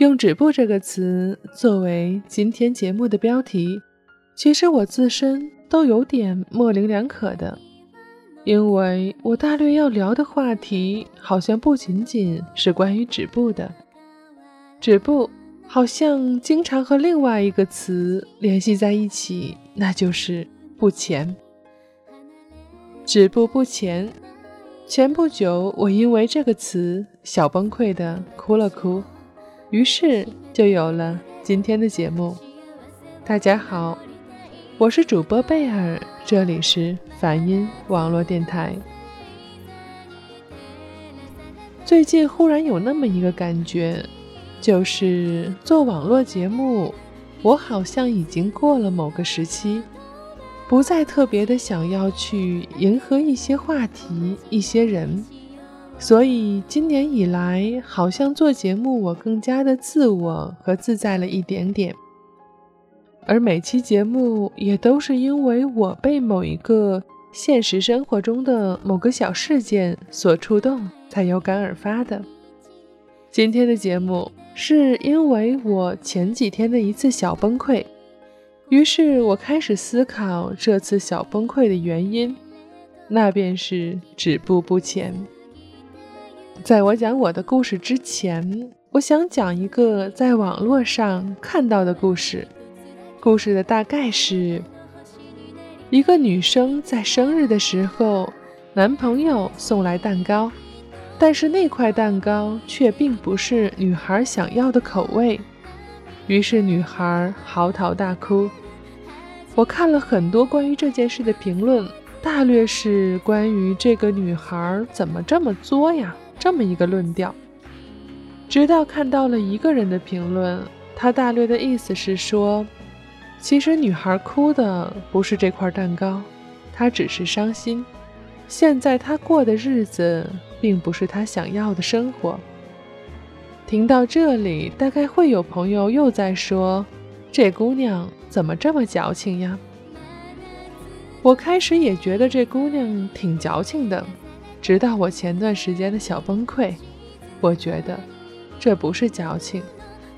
用“止步”这个词作为今天节目的标题，其实我自身都有点模棱两可的，因为我大略要聊的话题好像不仅仅是关于止步的。止步好像经常和另外一个词联系在一起，那就是不前。止步不前。前不久，我因为这个词小崩溃的哭了哭。于是就有了今天的节目。大家好，我是主播贝尔，这里是梵音网络电台。最近忽然有那么一个感觉，就是做网络节目，我好像已经过了某个时期，不再特别的想要去迎合一些话题、一些人。所以今年以来，好像做节目我更加的自我和自在了一点点。而每期节目也都是因为我被某一个现实生活中的某个小事件所触动，才有感而发的。今天的节目是因为我前几天的一次小崩溃，于是我开始思考这次小崩溃的原因，那便是止步不前。在我讲我的故事之前，我想讲一个在网络上看到的故事。故事的大概是：一个女生在生日的时候，男朋友送来蛋糕，但是那块蛋糕却并不是女孩想要的口味，于是女孩嚎啕大哭。我看了很多关于这件事的评论，大略是关于这个女孩怎么这么作呀。这么一个论调，直到看到了一个人的评论，他大略的意思是说，其实女孩哭的不是这块蛋糕，她只是伤心。现在她过的日子并不是她想要的生活。听到这里，大概会有朋友又在说，这姑娘怎么这么矫情呀？我开始也觉得这姑娘挺矫情的。直到我前段时间的小崩溃，我觉得这不是矫情，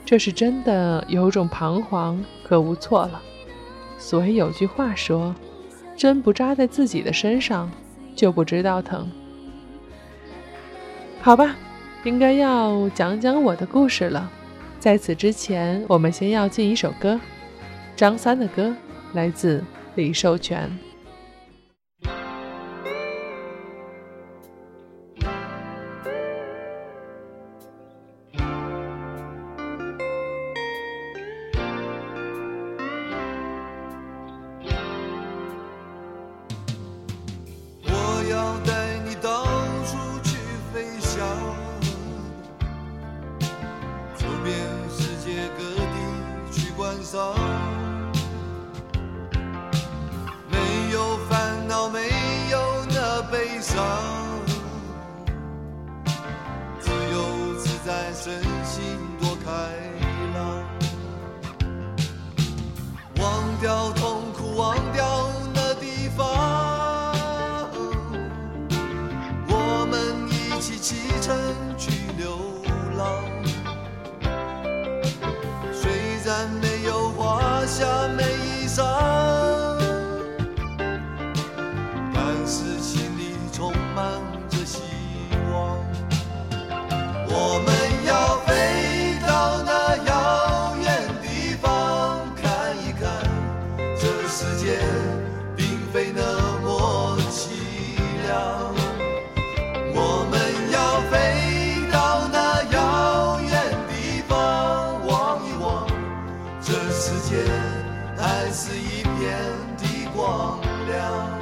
这是真的有种彷徨和无措了。所以有句话说：“针不扎在自己的身上，就不知道疼。”好吧，应该要讲讲我的故事了。在此之前，我们先要进一首歌，张三的歌，来自李寿全。在身心多开朗忘掉痛一片的光亮。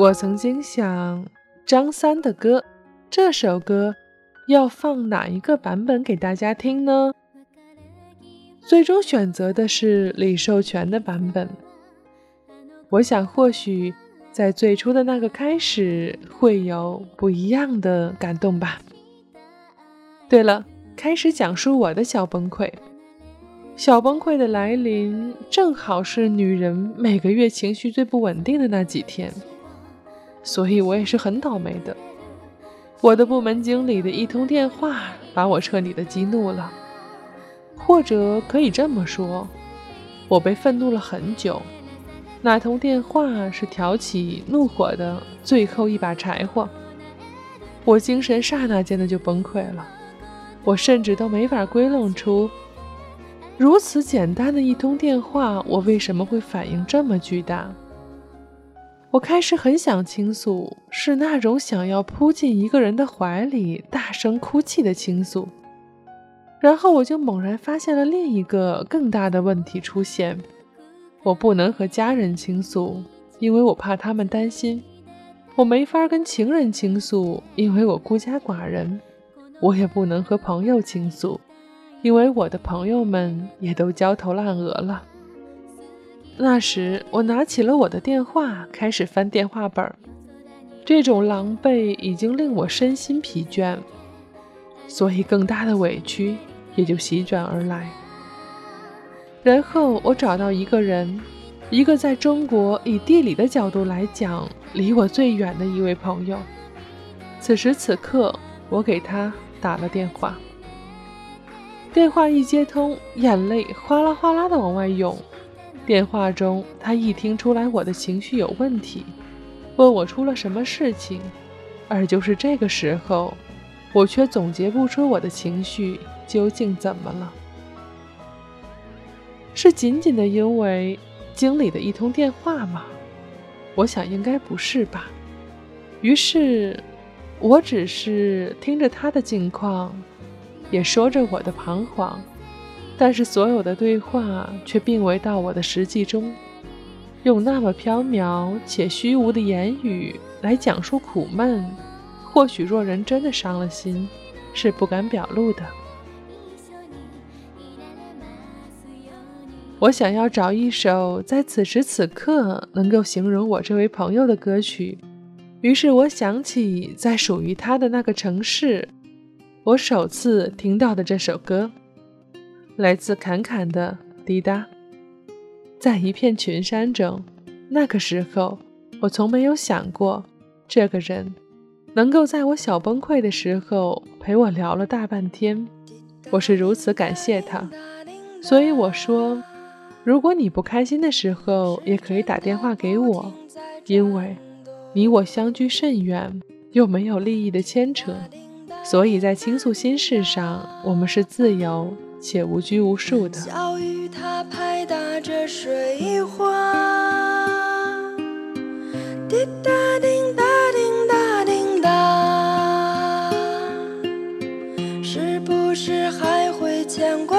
我曾经想，张三的歌，这首歌要放哪一个版本给大家听呢？最终选择的是李寿全的版本。我想，或许在最初的那个开始，会有不一样的感动吧。对了，开始讲述我的小崩溃。小崩溃的来临，正好是女人每个月情绪最不稳定的那几天。所以我也是很倒霉的。我的部门经理的一通电话把我彻底的激怒了，或者可以这么说，我被愤怒了很久。那通电话是挑起怒火的最后一把柴火，我精神刹那间的就崩溃了。我甚至都没法归拢出，如此简单的一通电话，我为什么会反应这么巨大？我开始很想倾诉，是那种想要扑进一个人的怀里，大声哭泣的倾诉。然后我就猛然发现了另一个更大的问题出现：我不能和家人倾诉，因为我怕他们担心；我没法跟情人倾诉，因为我孤家寡人；我也不能和朋友倾诉，因为我的朋友们也都焦头烂额了。那时，我拿起了我的电话，开始翻电话本儿。这种狼狈已经令我身心疲倦，所以更大的委屈也就席卷而来。然后，我找到一个人，一个在中国以地理的角度来讲离我最远的一位朋友。此时此刻，我给他打了电话。电话一接通，眼泪哗啦哗啦的往外涌。电话中，他一听出来我的情绪有问题，问我出了什么事情，而就是这个时候，我却总结不出我的情绪究竟怎么了。是仅仅的因为经理的一通电话吗？我想应该不是吧。于是，我只是听着他的近况，也说着我的彷徨。但是所有的对话却并未到我的实际中，用那么飘渺且虚无的言语来讲述苦闷，或许若人真的伤了心，是不敢表露的。我想要找一首在此时此刻能够形容我这位朋友的歌曲，于是我想起在属于他的那个城市，我首次听到的这首歌。来自侃侃的滴答。在一片群山中，那个时候，我从没有想过，这个人能够在我小崩溃的时候陪我聊了大半天。我是如此感谢他，所以我说，如果你不开心的时候，也可以打电话给我，因为你我相距甚远，又没有利益的牵扯，所以在倾诉心事上，我们是自由且无拘无束的。小雨它拍打着水花，滴答滴答滴答滴答，是不是还会牵挂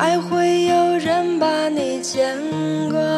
还会有人把你牵挂。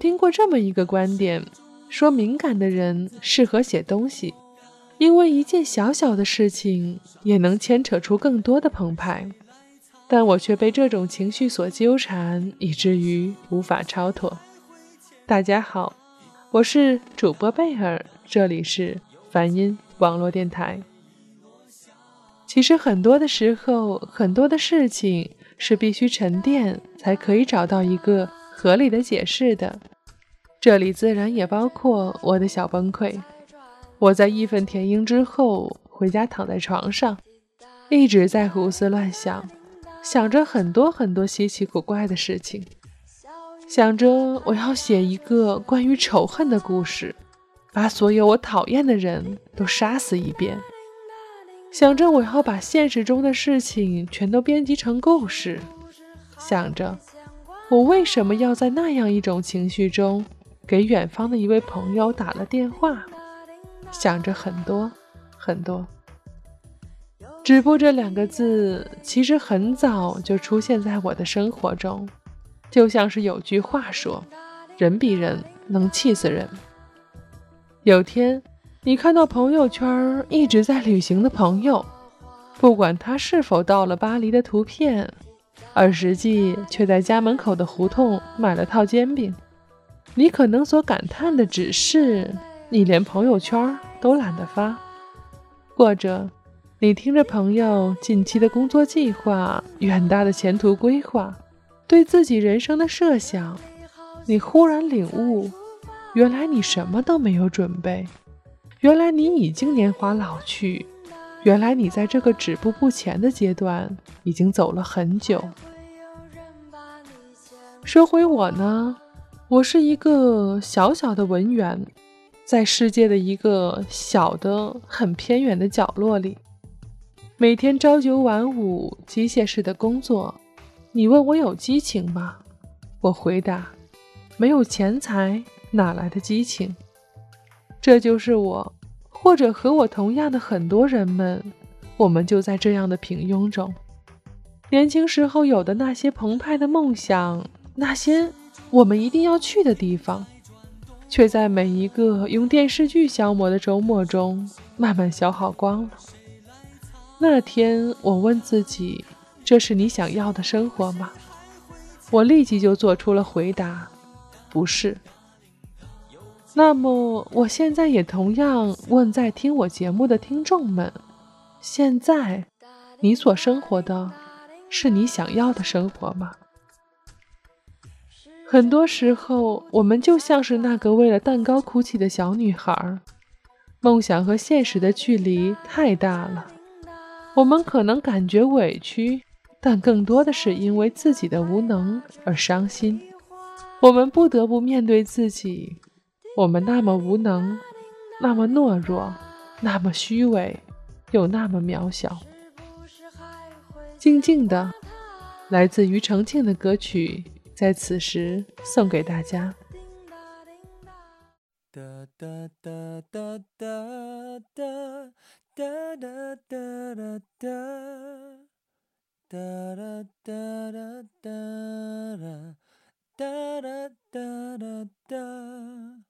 听过这么一个观点，说敏感的人适合写东西，因为一件小小的事情也能牵扯出更多的澎湃。但我却被这种情绪所纠缠，以至于无法超脱。大家好，我是主播贝尔，这里是梵音网络电台。其实很多的时候，很多的事情是必须沉淀才可以找到一个合理的解释的。这里自然也包括我的小崩溃。我在义愤填膺之后，回家躺在床上，一直在胡思乱想，想着很多很多稀奇古怪的事情，想着我要写一个关于仇恨的故事，把所有我讨厌的人都杀死一遍。想着我要把现实中的事情全都编辑成故事，想着我为什么要在那样一种情绪中给远方的一位朋友打了电话，想着很多很多。止步这两个字其实很早就出现在我的生活中，就像是有句话说：“人比人能气死人。”有天。你看到朋友圈一直在旅行的朋友，不管他是否到了巴黎的图片，而实际却在家门口的胡同买了套煎饼。你可能所感叹的只是，你连朋友圈都懒得发，或者你听着朋友近期的工作计划、远大的前途规划、对自己人生的设想，你忽然领悟，原来你什么都没有准备，原来你已经年华老去，原来你在这个止步不前的阶段已经走了很久。说回我呢？我是一个小小的文员，在世界的一个小的、很偏远的角落里，每天朝九晚五，机械式的工作。你问我有激情吗？我回答：没有钱财，哪来的激情？这就是我，或者和我同样的很多人们，我们就在这样的平庸中。年轻时候有的那些澎湃的梦想，那些……我们一定要去的地方，却在每一个用电视剧消磨的周末中慢慢消耗光了。那天，我问自己：“这是你想要的生活吗？”我立即就做出了回答：“不是。”那么，我现在也同样问在听我节目的听众们：现在，你所生活的是你想要的生活吗？很多时候，我们就像是那个为了蛋糕哭泣的小女孩，梦想和现实的距离太大了。我们可能感觉委屈，但更多的是因为自己的无能而伤心。我们不得不面对自己，我们那么无能，那么懦弱，那么虚伪，又那么渺小。静静的，来自庾澄庆的歌曲。在此时送给大家。哒哒哒哒哒哒哒哒哒。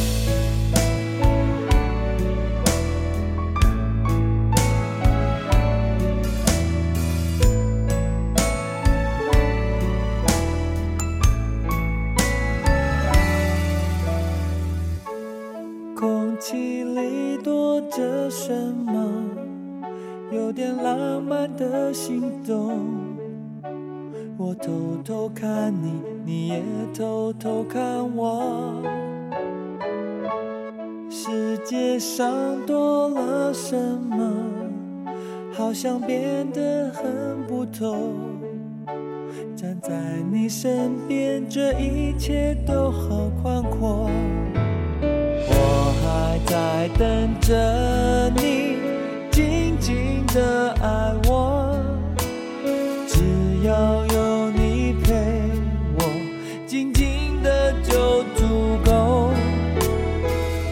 气里躲着什么？有点浪漫的心动，我偷偷看你，你也偷偷看我。世界上多了什么？好像变得很不同。站在你身边，这一切都好宽阔。还在等着你。静静的爱我，只要有你陪我，静静的就足够。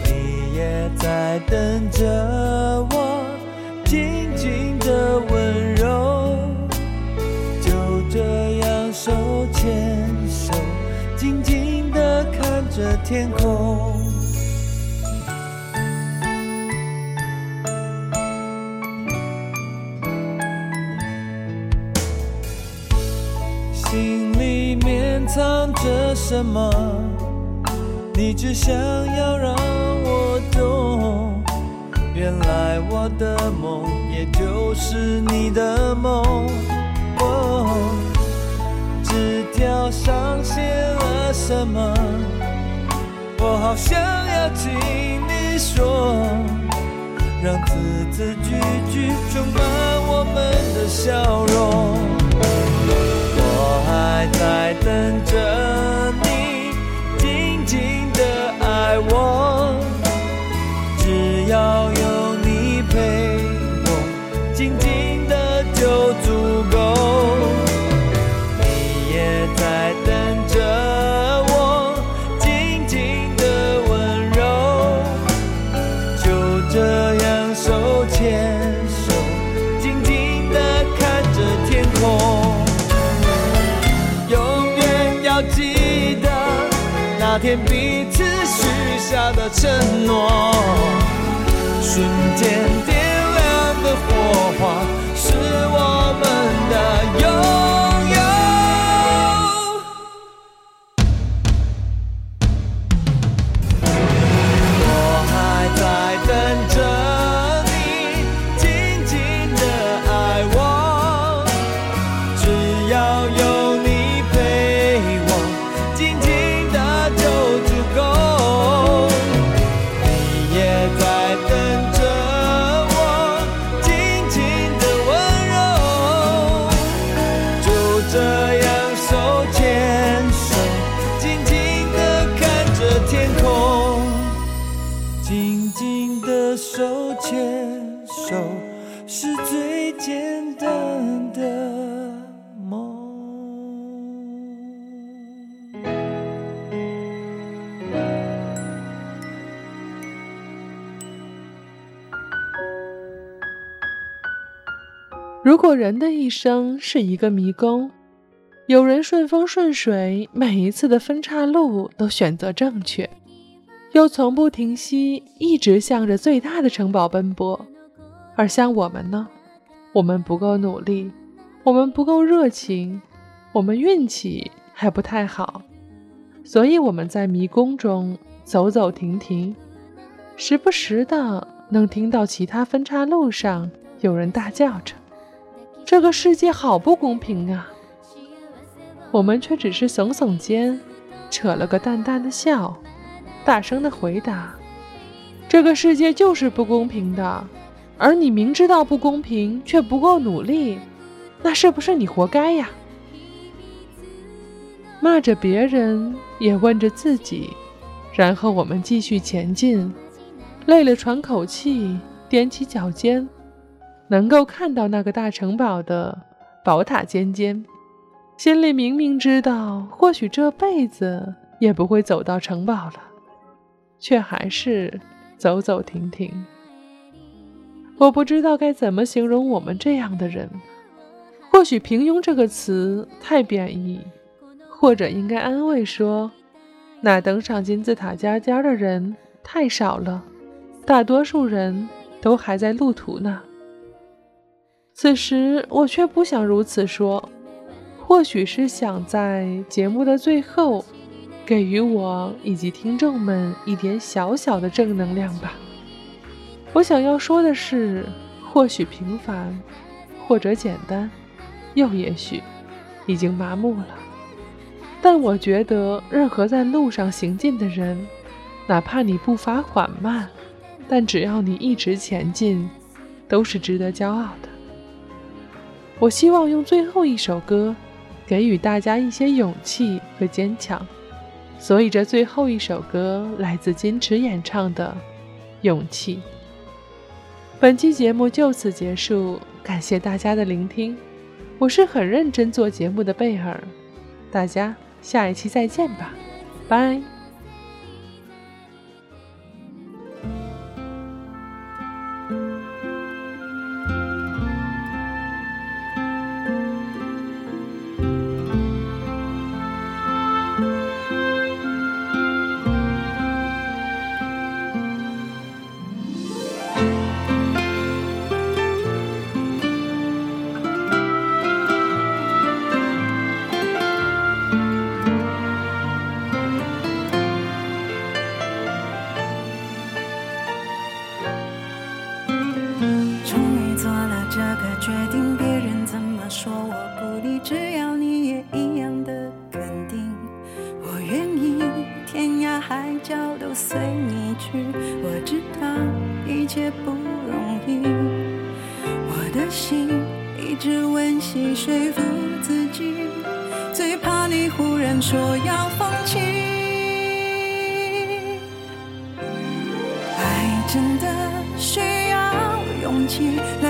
你也在等着我，静静的温柔，就这样手牵手，静静的看着天空。什么？你只想要让我懂。原来我的梦也就是你的梦。哦，纸条上写了什么？我好想要听你说，让字字句句充满我们的笑容。我还在等着那天彼此许下的承诺，瞬间点亮的火花，手牵手，是最简单的梦。如果人的一生是一个迷宫，有人顺风顺水，每一次的分岔路都选择正确，又从不停息，一直向着最大的城堡奔波。而像我们呢，我们不够努力，我们不够热情，我们运气还不太好，所以我们在迷宫中走走停停，时不时的能听到其他分岔路上有人大叫着。这个世界好不公平啊！我们却只是耸耸肩，扯了个淡淡的笑，大声的回答：“这个世界就是不公平的，而你明知道不公平却不够努力，那是不是你活该呀？”骂着别人，也问着自己，然后我们继续前进，累了喘口气，踮起脚尖。能够看到那个大城堡的宝塔尖尖，心里明明知道，或许这辈子也不会走到城堡了，却还是走走停停。我不知道该怎么形容我们这样的人，或许“平庸”这个词太贬义，或者应该安慰说，那登上金字塔尖尖的人太少了，大多数人都还在路途呢。此时我却不想如此说，或许是想在节目的最后，给予我以及听众们一点小小的正能量吧。我想要说的是，或许平凡，或者简单，又也许已经麻木了。但我觉得，任何在路上行进的人，哪怕你步伐缓慢，但只要你一直前进，都是值得骄傲的。我希望用最后一首歌，给予大家一些勇气和坚强，所以这最后一首歌来自金池演唱的《勇气》。本期节目就此结束，感谢大家的聆听，我是很认真做节目的贝尔，大家下一期再见吧，拜。海角都随你去。我知道一切不容易，我的心一直温习说服自己，最怕你忽然说要放弃。爱真的需要勇气来